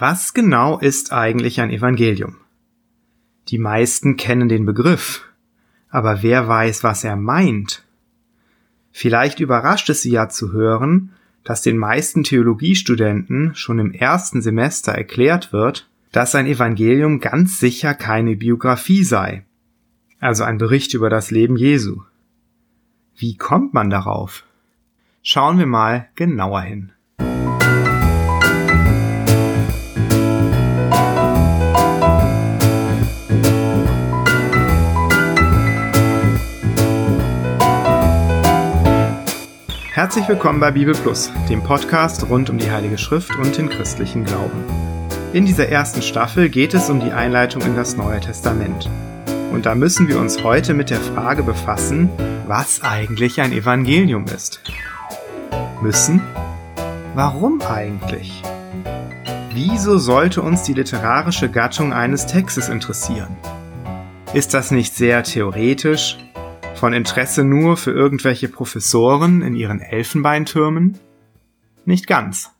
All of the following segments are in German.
Was genau ist eigentlich ein Evangelium? Die meisten kennen den Begriff, aber wer weiß, was er meint? Vielleicht überrascht es Sie ja zu hören, dass den meisten Theologiestudenten schon im ersten Semester erklärt wird, dass ein Evangelium ganz sicher keine Biografie sei, also ein Bericht über das Leben Jesu. Wie kommt man darauf? Schauen wir mal genauer hin. Herzlich willkommen bei Bibel Plus, dem Podcast rund um die Heilige Schrift und den christlichen Glauben. In dieser ersten Staffel geht es um die Einleitung in das Neue Testament. Und da müssen wir uns heute mit der Frage befassen, was eigentlich ein Evangelium ist. Müssen? Warum eigentlich? Wieso sollte uns die literarische Gattung eines Textes interessieren? Ist das nicht sehr theoretisch, von Interesse nur für irgendwelche Professoren in ihren Elfenbeintürmen? Nicht ganz.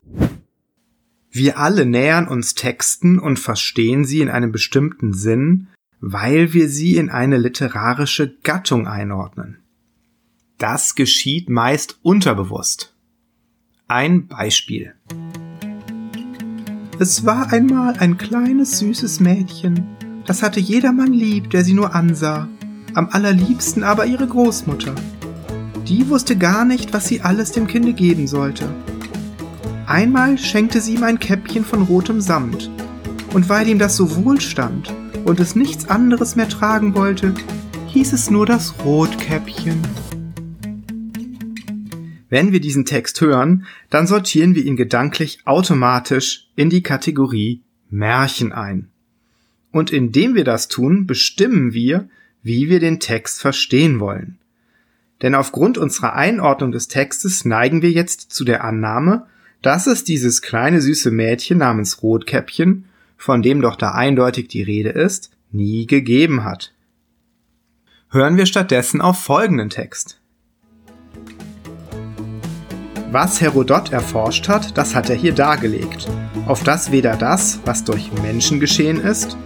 Wir alle nähern uns Texten und verstehen sie in einem bestimmten Sinn, weil wir sie in eine literarische Gattung einordnen. Das geschieht meist unterbewusst. Ein Beispiel. Es war einmal ein kleines süßes Mädchen, das hatte jedermann lieb, der sie nur ansah am allerliebsten aber ihre Großmutter. Die wusste gar nicht, was sie alles dem Kinde geben sollte. Einmal schenkte sie ihm ein Käppchen von rotem Samt, und weil ihm das so wohl stand und es nichts anderes mehr tragen wollte, hieß es nur das Rotkäppchen. Wenn wir diesen Text hören, dann sortieren wir ihn gedanklich automatisch in die Kategorie Märchen ein. Und indem wir das tun, bestimmen wir, wie wir den Text verstehen wollen. Denn aufgrund unserer Einordnung des Textes neigen wir jetzt zu der Annahme, dass es dieses kleine süße Mädchen namens Rotkäppchen, von dem doch da eindeutig die Rede ist, nie gegeben hat. Hören wir stattdessen auf folgenden Text. Was Herodot erforscht hat, das hat er hier dargelegt, auf das weder das, was durch Menschen geschehen ist,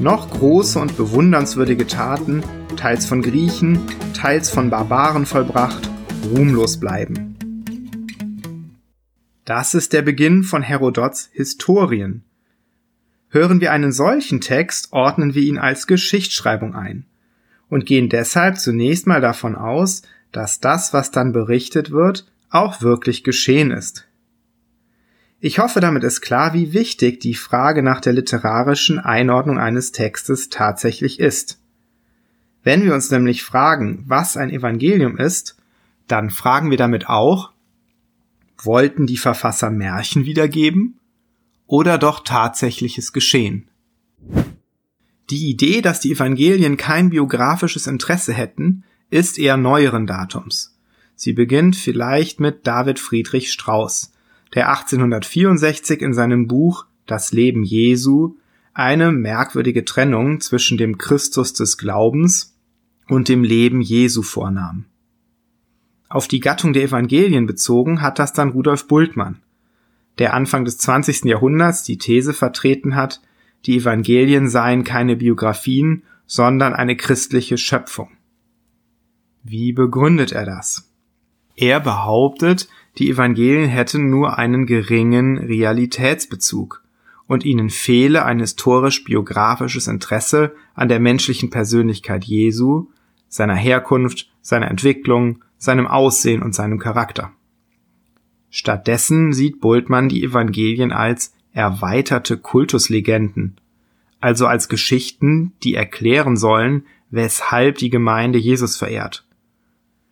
noch große und bewundernswürdige Taten, teils von Griechen, teils von Barbaren vollbracht, ruhmlos bleiben. Das ist der Beginn von Herodots Historien. Hören wir einen solchen Text, ordnen wir ihn als Geschichtsschreibung ein und gehen deshalb zunächst mal davon aus, dass das, was dann berichtet wird, auch wirklich geschehen ist. Ich hoffe, damit ist klar, wie wichtig die Frage nach der literarischen Einordnung eines Textes tatsächlich ist. Wenn wir uns nämlich fragen, was ein Evangelium ist, dann fragen wir damit auch, wollten die Verfasser Märchen wiedergeben oder doch tatsächliches Geschehen? Die Idee, dass die Evangelien kein biografisches Interesse hätten, ist eher neueren Datums. Sie beginnt vielleicht mit David Friedrich Strauss, der 1864 in seinem Buch Das Leben Jesu eine merkwürdige Trennung zwischen dem Christus des Glaubens und dem Leben Jesu vornahm. Auf die Gattung der Evangelien bezogen hat das dann Rudolf Bultmann, der Anfang des 20. Jahrhunderts die These vertreten hat, die Evangelien seien keine Biografien, sondern eine christliche Schöpfung. Wie begründet er das? Er behauptet, die Evangelien hätten nur einen geringen Realitätsbezug und ihnen fehle ein historisch-biografisches Interesse an der menschlichen Persönlichkeit Jesu, seiner Herkunft, seiner Entwicklung, seinem Aussehen und seinem Charakter. Stattdessen sieht Bultmann die Evangelien als erweiterte Kultuslegenden, also als Geschichten, die erklären sollen, weshalb die Gemeinde Jesus verehrt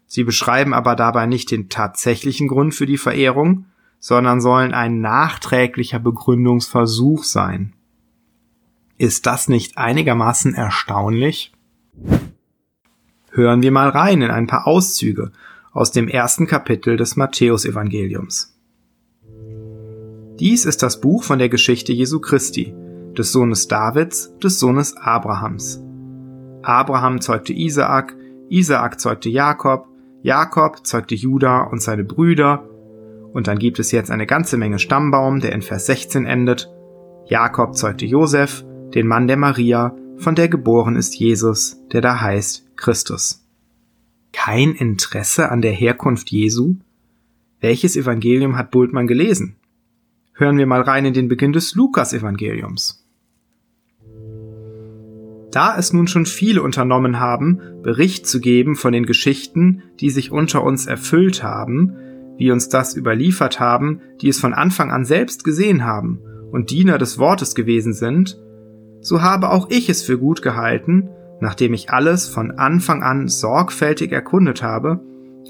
Sie beschreiben aber dabei nicht den tatsächlichen Grund für die Verehrung, sondern sollen ein nachträglicher Begründungsversuch sein. Ist das nicht einigermaßen erstaunlich? Hören wir mal rein in ein paar Auszüge aus dem ersten Kapitel des Matthäusevangeliums. Dies ist das Buch von der Geschichte Jesu Christi, des Sohnes Davids, des Sohnes Abrahams. Abraham zeugte Isaak, Isaak zeugte Jakob, Jakob zeugte Juda und seine Brüder, und dann gibt es jetzt eine ganze Menge Stammbaum, der in Vers 16 endet. Jakob zeugte Josef, den Mann der Maria, von der geboren ist Jesus, der da heißt Christus. Kein Interesse an der Herkunft Jesu? Welches Evangelium hat Bultmann gelesen? Hören wir mal rein in den Beginn des Lukas-Evangeliums. Da es nun schon viele unternommen haben, Bericht zu geben von den Geschichten, die sich unter uns erfüllt haben, wie uns das überliefert haben, die es von Anfang an selbst gesehen haben und Diener des Wortes gewesen sind, so habe auch ich es für gut gehalten, nachdem ich alles von Anfang an sorgfältig erkundet habe,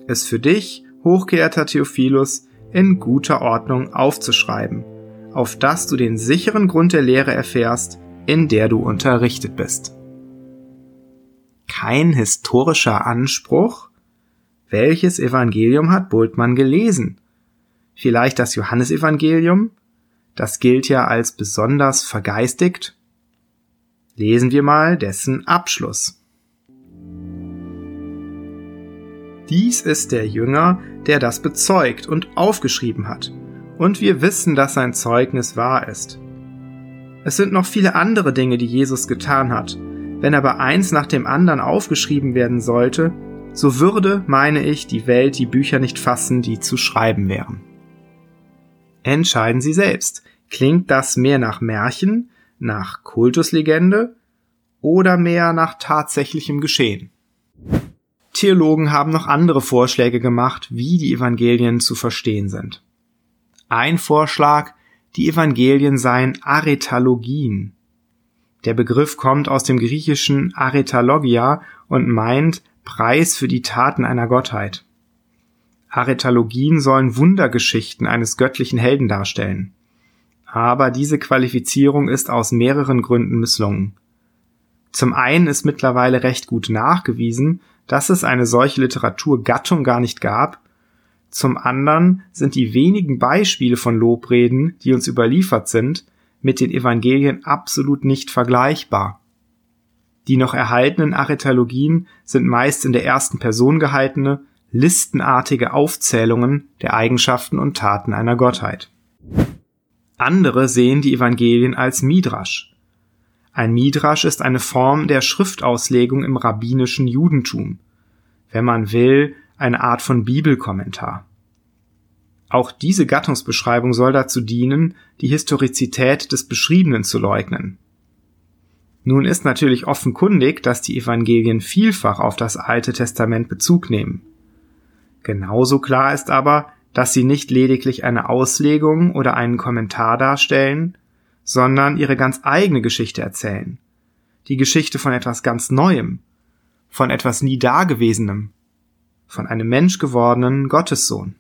es für dich, hochgeehrter Theophilus, in guter Ordnung aufzuschreiben, auf dass du den sicheren Grund der Lehre erfährst, in der du unterrichtet bist. Kein historischer Anspruch? Welches Evangelium hat Bultmann gelesen? Vielleicht das Johannesevangelium? Das gilt ja als besonders vergeistigt Lesen wir mal dessen Abschluss. Dies ist der Jünger, der das bezeugt und aufgeschrieben hat, und wir wissen, dass sein Zeugnis wahr ist. Es sind noch viele andere Dinge, die Jesus getan hat. Wenn aber eins nach dem anderen aufgeschrieben werden sollte, so würde, meine ich, die Welt die Bücher nicht fassen, die zu schreiben wären. Entscheiden Sie selbst. Klingt das mehr nach Märchen, nach Kultuslegende oder mehr nach tatsächlichem Geschehen. Theologen haben noch andere Vorschläge gemacht, wie die Evangelien zu verstehen sind. Ein Vorschlag, die Evangelien seien Aretalogien. Der Begriff kommt aus dem griechischen Aretalogia und meint Preis für die Taten einer Gottheit. Aretalogien sollen Wundergeschichten eines göttlichen Helden darstellen aber diese Qualifizierung ist aus mehreren Gründen misslungen. Zum einen ist mittlerweile recht gut nachgewiesen, dass es eine solche Literaturgattung gar nicht gab, zum anderen sind die wenigen Beispiele von Lobreden, die uns überliefert sind, mit den Evangelien absolut nicht vergleichbar. Die noch erhaltenen Aretalogien sind meist in der ersten Person gehaltene, listenartige Aufzählungen der Eigenschaften und Taten einer Gottheit. Andere sehen die Evangelien als Midrasch. Ein Midrasch ist eine Form der Schriftauslegung im rabbinischen Judentum. Wenn man will, eine Art von Bibelkommentar. Auch diese Gattungsbeschreibung soll dazu dienen, die Historizität des Beschriebenen zu leugnen. Nun ist natürlich offenkundig, dass die Evangelien vielfach auf das Alte Testament Bezug nehmen. Genauso klar ist aber, dass sie nicht lediglich eine Auslegung oder einen Kommentar darstellen, sondern ihre ganz eigene Geschichte erzählen. Die Geschichte von etwas ganz Neuem, von etwas nie Dagewesenem, von einem menschgewordenen Gottessohn.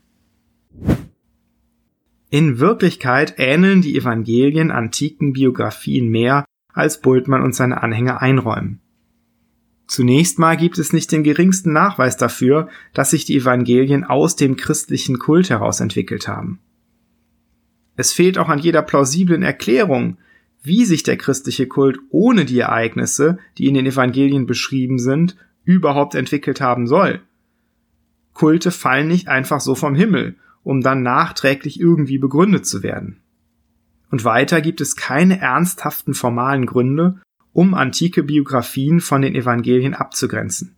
In Wirklichkeit ähneln die Evangelien antiken Biografien mehr, als Bultmann und seine Anhänger einräumen. Zunächst mal gibt es nicht den geringsten Nachweis dafür, dass sich die Evangelien aus dem christlichen Kult heraus entwickelt haben. Es fehlt auch an jeder plausiblen Erklärung, wie sich der christliche Kult ohne die Ereignisse, die in den Evangelien beschrieben sind, überhaupt entwickelt haben soll. Kulte fallen nicht einfach so vom Himmel, um dann nachträglich irgendwie begründet zu werden. Und weiter gibt es keine ernsthaften formalen Gründe, um antike Biografien von den Evangelien abzugrenzen.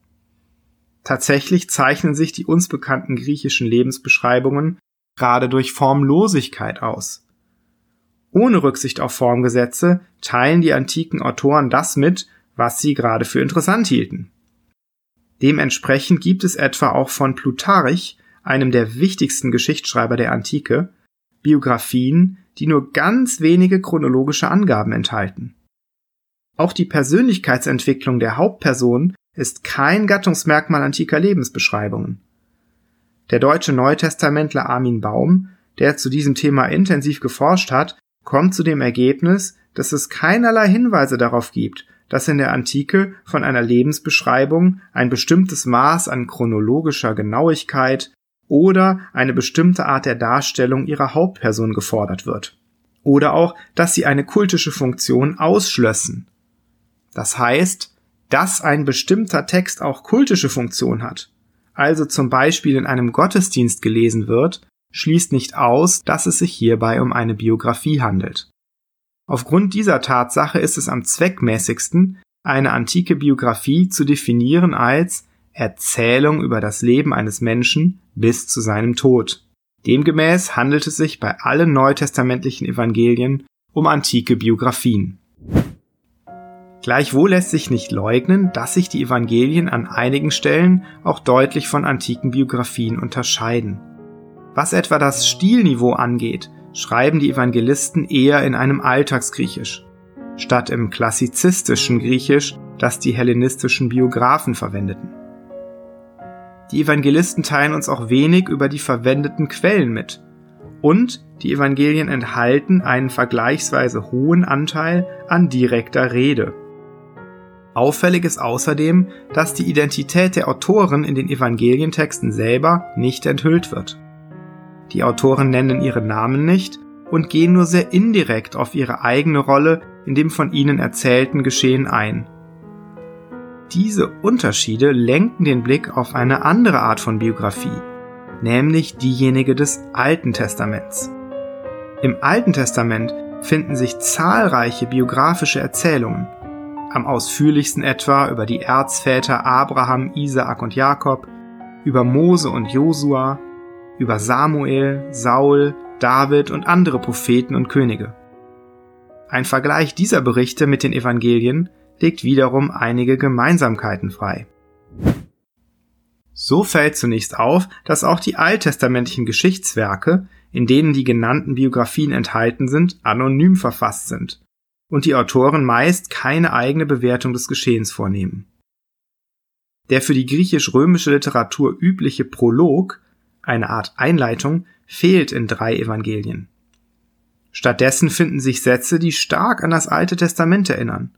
Tatsächlich zeichnen sich die uns bekannten griechischen Lebensbeschreibungen gerade durch Formlosigkeit aus. Ohne Rücksicht auf Formgesetze teilen die antiken Autoren das mit, was sie gerade für interessant hielten. Dementsprechend gibt es etwa auch von Plutarch, einem der wichtigsten Geschichtsschreiber der Antike, Biografien, die nur ganz wenige chronologische Angaben enthalten. Auch die Persönlichkeitsentwicklung der Hauptperson ist kein Gattungsmerkmal antiker Lebensbeschreibungen. Der deutsche Neutestamentler Armin Baum, der zu diesem Thema intensiv geforscht hat, kommt zu dem Ergebnis, dass es keinerlei Hinweise darauf gibt, dass in der Antike von einer Lebensbeschreibung ein bestimmtes Maß an chronologischer Genauigkeit oder eine bestimmte Art der Darstellung ihrer Hauptperson gefordert wird. Oder auch, dass sie eine kultische Funktion ausschlössen. Das heißt, dass ein bestimmter Text auch kultische Funktion hat, also zum Beispiel in einem Gottesdienst gelesen wird, schließt nicht aus, dass es sich hierbei um eine Biografie handelt. Aufgrund dieser Tatsache ist es am zweckmäßigsten, eine antike Biografie zu definieren als Erzählung über das Leben eines Menschen bis zu seinem Tod. Demgemäß handelt es sich bei allen neutestamentlichen Evangelien um antike Biografien. Gleichwohl lässt sich nicht leugnen, dass sich die Evangelien an einigen Stellen auch deutlich von antiken Biografien unterscheiden. Was etwa das Stilniveau angeht, schreiben die Evangelisten eher in einem Alltagsgriechisch, statt im klassizistischen Griechisch, das die hellenistischen Biografen verwendeten. Die Evangelisten teilen uns auch wenig über die verwendeten Quellen mit. Und die Evangelien enthalten einen vergleichsweise hohen Anteil an direkter Rede. Auffällig ist außerdem, dass die Identität der Autoren in den Evangelientexten selber nicht enthüllt wird. Die Autoren nennen ihre Namen nicht und gehen nur sehr indirekt auf ihre eigene Rolle in dem von ihnen erzählten Geschehen ein. Diese Unterschiede lenken den Blick auf eine andere Art von Biografie, nämlich diejenige des Alten Testaments. Im Alten Testament finden sich zahlreiche biografische Erzählungen, am ausführlichsten etwa über die Erzväter Abraham, Isaak und Jakob, über Mose und Josua, über Samuel, Saul, David und andere Propheten und Könige. Ein Vergleich dieser Berichte mit den Evangelien legt wiederum einige Gemeinsamkeiten frei. So fällt zunächst auf, dass auch die alttestamentlichen Geschichtswerke, in denen die genannten Biografien enthalten sind, anonym verfasst sind und die Autoren meist keine eigene Bewertung des Geschehens vornehmen. Der für die griechisch-römische Literatur übliche Prolog eine Art Einleitung, fehlt in drei Evangelien. Stattdessen finden sich Sätze, die stark an das Alte Testament erinnern.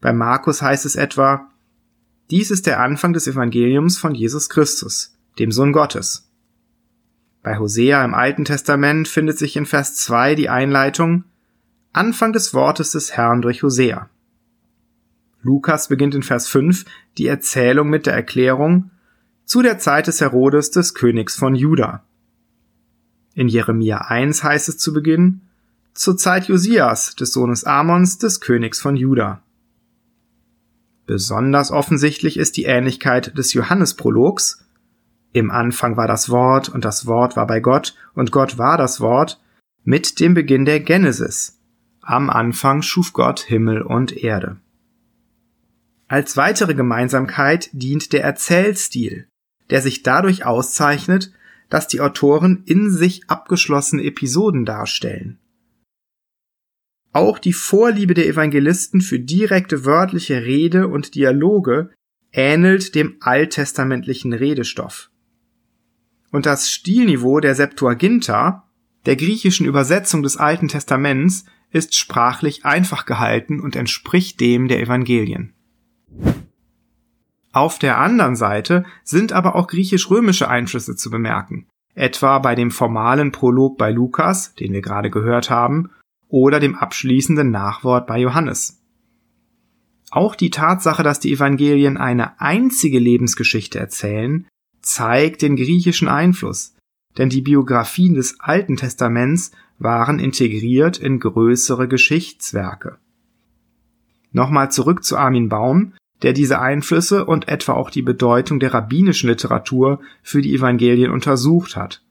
Bei Markus heißt es etwa, dies ist der Anfang des Evangeliums von Jesus Christus, dem Sohn Gottes. Bei Hosea im Alten Testament findet sich in Vers 2 die Einleitung Anfang des Wortes des Herrn durch Hosea. Lukas beginnt in Vers 5 die Erzählung mit der Erklärung zu der Zeit des Herodes des Königs von Juda. In Jeremia 1 heißt es zu Beginn, zur Zeit Josias, des Sohnes Amons, des Königs von Juda. Besonders offensichtlich ist die Ähnlichkeit des Johannesprologs. Im Anfang war das Wort und das Wort war bei Gott und Gott war das Wort mit dem Beginn der Genesis. Am Anfang schuf Gott Himmel und Erde. Als weitere Gemeinsamkeit dient der Erzählstil, der sich dadurch auszeichnet, dass die Autoren in sich abgeschlossene Episoden darstellen. Auch die Vorliebe der Evangelisten für direkte wörtliche Rede und Dialoge ähnelt dem alttestamentlichen Redestoff. Und das Stilniveau der Septuaginta, der griechischen Übersetzung des Alten Testaments, ist sprachlich einfach gehalten und entspricht dem der Evangelien. Auf der anderen Seite sind aber auch griechisch-römische Einflüsse zu bemerken, etwa bei dem formalen Prolog bei Lukas, den wir gerade gehört haben, oder dem abschließenden Nachwort bei Johannes. Auch die Tatsache, dass die Evangelien eine einzige Lebensgeschichte erzählen, zeigt den griechischen Einfluss, denn die Biografien des Alten Testaments waren integriert in größere Geschichtswerke. Nochmal zurück zu Armin Baum, der diese Einflüsse und etwa auch die Bedeutung der rabbinischen Literatur für die Evangelien untersucht hat.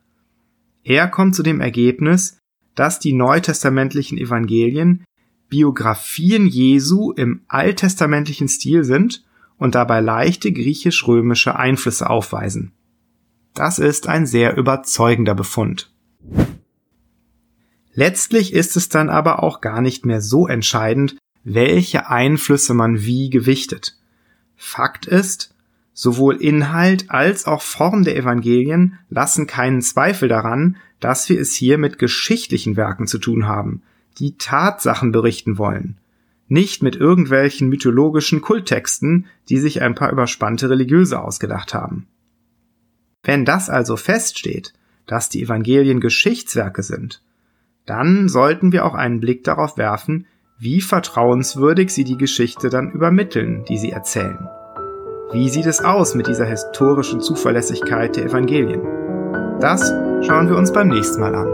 Er kommt zu dem Ergebnis, dass die neutestamentlichen Evangelien Biografien Jesu im alttestamentlichen Stil sind und dabei leichte griechisch-römische Einflüsse aufweisen. Das ist ein sehr überzeugender Befund. Letztlich ist es dann aber auch gar nicht mehr so entscheidend, welche Einflüsse man wie gewichtet. Fakt ist, sowohl Inhalt als auch Form der Evangelien lassen keinen Zweifel daran, dass wir es hier mit geschichtlichen Werken zu tun haben, die Tatsachen berichten wollen, nicht mit irgendwelchen mythologischen Kulttexten, die sich ein paar überspannte Religiöse ausgedacht haben. Wenn das also feststeht, dass die Evangelien Geschichtswerke sind, dann sollten wir auch einen Blick darauf werfen, wie vertrauenswürdig sie die Geschichte dann übermitteln, die sie erzählen. Wie sieht es aus mit dieser historischen Zuverlässigkeit der Evangelien? Das schauen wir uns beim nächsten Mal an.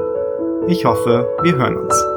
Ich hoffe, wir hören uns.